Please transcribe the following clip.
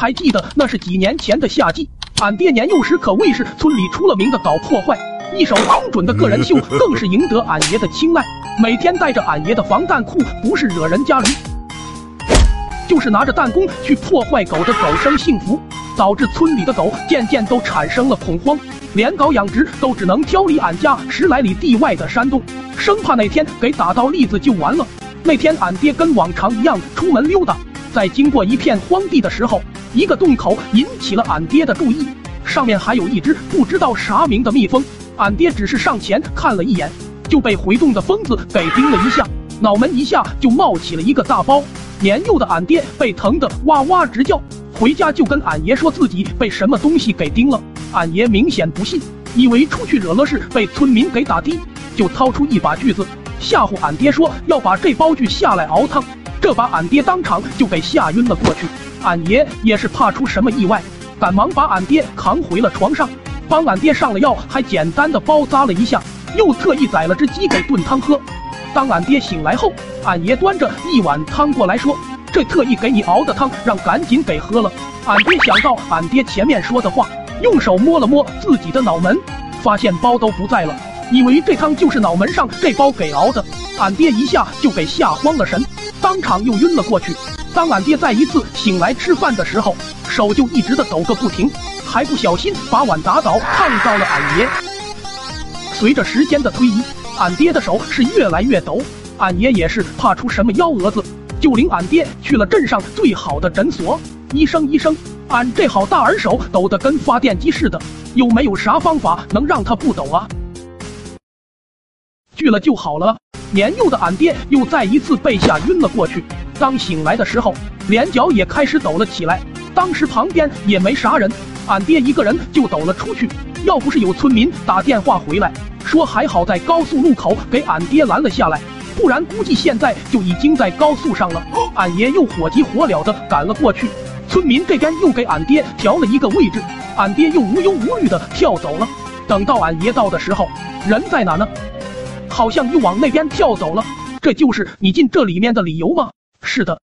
还记得那是几年前的夏季，俺爹年幼时可谓是村里出了名的搞破坏，一手精准的个人秀更是赢得俺爷的青睐。每天带着俺爷的防弹裤，不是惹人家驴，就是拿着弹弓去破坏狗的狗生幸福，导致村里的狗渐渐都产生了恐慌，连搞养殖都只能挑离俺家十来里地外的山洞，生怕哪天给打到栗子就完了。那天俺爹跟往常一样出门溜达，在经过一片荒地的时候，一个洞口引起了俺爹的注意，上面还有一只不知道啥名的蜜蜂，俺爹只是上前看了一眼。就被回洞的疯子给叮了一下，脑门一下就冒起了一个大包。年幼的俺爹被疼得哇哇直叫，回家就跟俺爷说自己被什么东西给叮了。俺爷明显不信，以为出去惹了事被村民给打的，就掏出一把锯子吓唬俺爹说要把这包锯下来熬汤。这把俺爹当场就给吓晕了过去。俺爷也是怕出什么意外，赶忙把俺爹扛回了床上，帮俺爹上了药，还简单的包扎了一下。又特意宰了只鸡给炖汤喝。当俺爹醒来后，俺爷端着一碗汤过来说：“这特意给你熬的汤，让赶紧给喝了。”俺爹想到俺爹前面说的话，用手摸了摸自己的脑门，发现包都不在了，以为这汤就是脑门上这包给熬的。俺爹一下就给吓慌了神，当场又晕了过去。当俺爹再一次醒来吃饭的时候，手就一直的抖个不停，还不小心把碗打倒，烫到了俺爷。随着时间的推移，俺爹的手是越来越抖，俺爷也是怕出什么幺蛾子，就领俺爹去了镇上最好的诊所。医生，医生，俺这好大儿手抖得跟发电机似的，有没有啥方法能让他不抖啊？去了就好了。年幼的俺爹又再一次被吓晕了过去。当醒来的时候，连脚也开始抖了起来。当时旁边也没啥人，俺爹一个人就抖了出去。要不是有村民打电话回来。说还好在高速路口给俺爹拦了下来，不然估计现在就已经在高速上了。俺爷又火急火燎的赶了过去，村民这边又给俺爹调了一个位置，俺爹又无忧无虑的跳走了。等到俺爷到的时候，人在哪呢？好像又往那边跳走了。这就是你进这里面的理由吗？是的。